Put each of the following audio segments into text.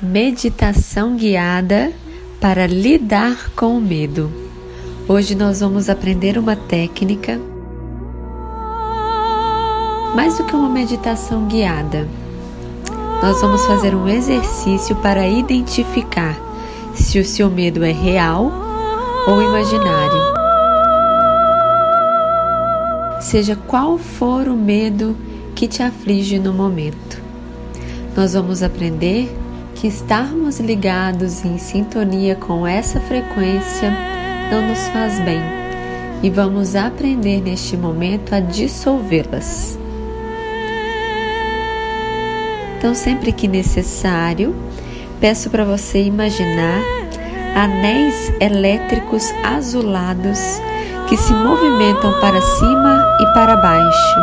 Meditação guiada para lidar com o medo. Hoje nós vamos aprender uma técnica mais do que uma meditação guiada. Nós vamos fazer um exercício para identificar se o seu medo é real ou imaginário. Seja qual for o medo que te aflige no momento. Nós vamos aprender que estarmos ligados em sintonia com essa frequência não nos faz bem e vamos aprender neste momento a dissolvê-las. Então, sempre que necessário, peço para você imaginar anéis elétricos azulados que se movimentam para cima e para baixo,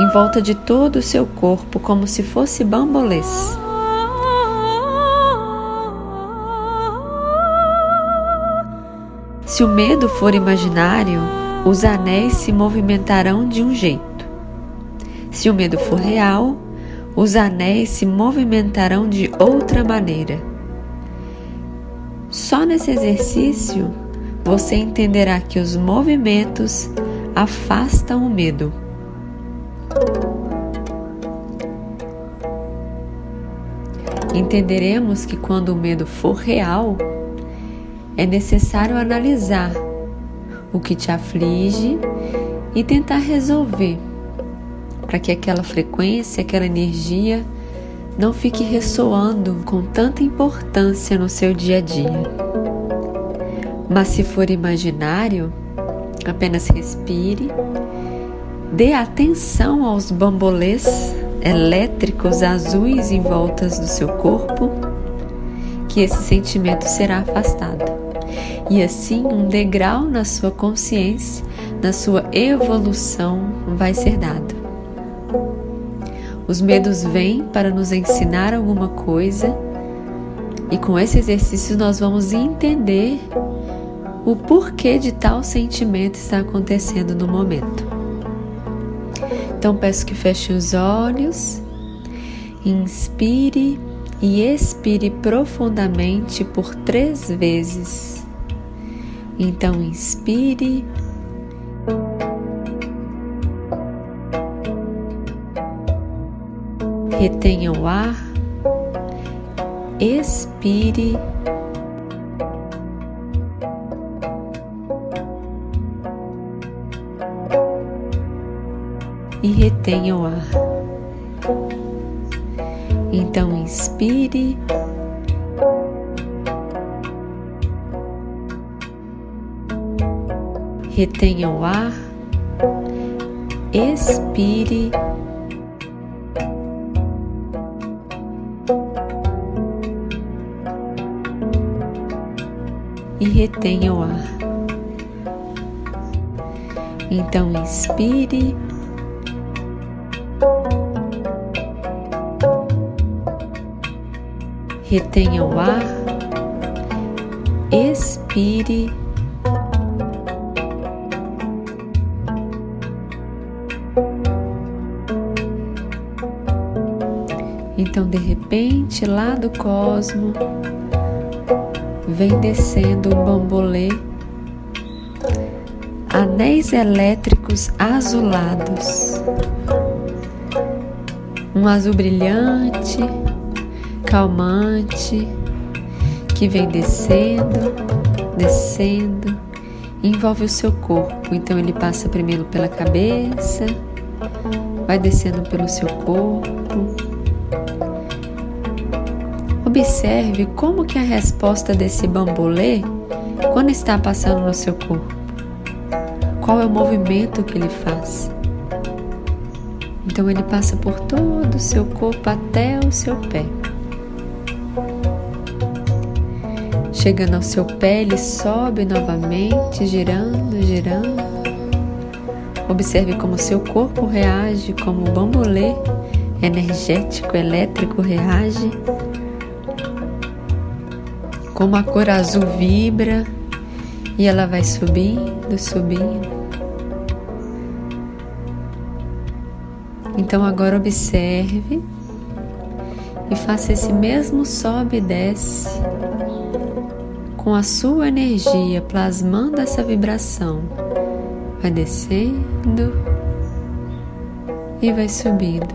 em volta de todo o seu corpo, como se fosse bambolês. Se o medo for imaginário, os anéis se movimentarão de um jeito. Se o medo for real, os anéis se movimentarão de outra maneira. Só nesse exercício você entenderá que os movimentos afastam o medo. Entenderemos que quando o medo for real, é necessário analisar o que te aflige e tentar resolver para que aquela frequência, aquela energia não fique ressoando com tanta importância no seu dia a dia. Mas se for imaginário, apenas respire, dê atenção aos bambolês elétricos azuis em voltas do seu corpo, que esse sentimento será afastado e assim um degrau na sua consciência, na sua evolução vai ser dado. Os medos vêm para nos ensinar alguma coisa e com esse exercício nós vamos entender o porquê de tal sentimento está acontecendo no momento. Então peço que feche os olhos, inspire e expire profundamente por três vezes. Então inspire. Retenha o ar, expire. E retenha o ar. Então inspire. Retenha o ar, expire. E retenha o ar. Então inspire. Retenha o ar, expire. Então, de repente, lá do cosmo, vem descendo um bambolê, anéis elétricos azulados, um azul brilhante, calmante, que vem descendo, descendo, envolve o seu corpo. Então, ele passa primeiro pela cabeça, vai descendo pelo seu corpo Observe como que a resposta desse bambolê quando está passando no seu corpo. Qual é o movimento que ele faz? Então ele passa por todo o seu corpo até o seu pé. Chegando ao seu pé, ele sobe novamente, girando, girando. Observe como seu corpo reage, como o bambolê energético, elétrico reage como a cor azul vibra e ela vai subindo, subindo. Então agora observe e faça esse mesmo sobe e desce com a sua energia plasmando essa vibração. Vai descendo e vai subindo.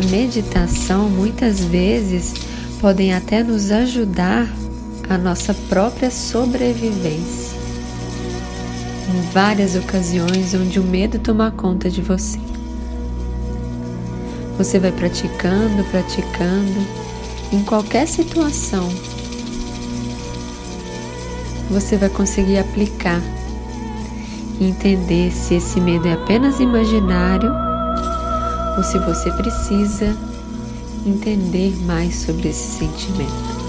Essa meditação muitas vezes podem até nos ajudar a nossa própria sobrevivência. Em várias ocasiões onde o medo toma conta de você. Você vai praticando, praticando, em qualquer situação, você vai conseguir aplicar e entender se esse medo é apenas imaginário ou se você precisa entender mais sobre esse sentimento.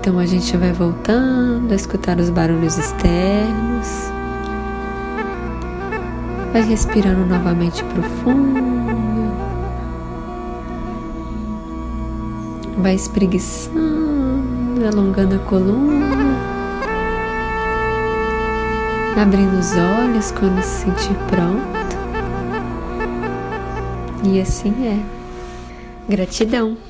Então a gente vai voltando a escutar os barulhos externos. Vai respirando novamente profundo. Vai espreguiçando, alongando a coluna. Abrindo os olhos quando se sentir pronto. E assim é. Gratidão.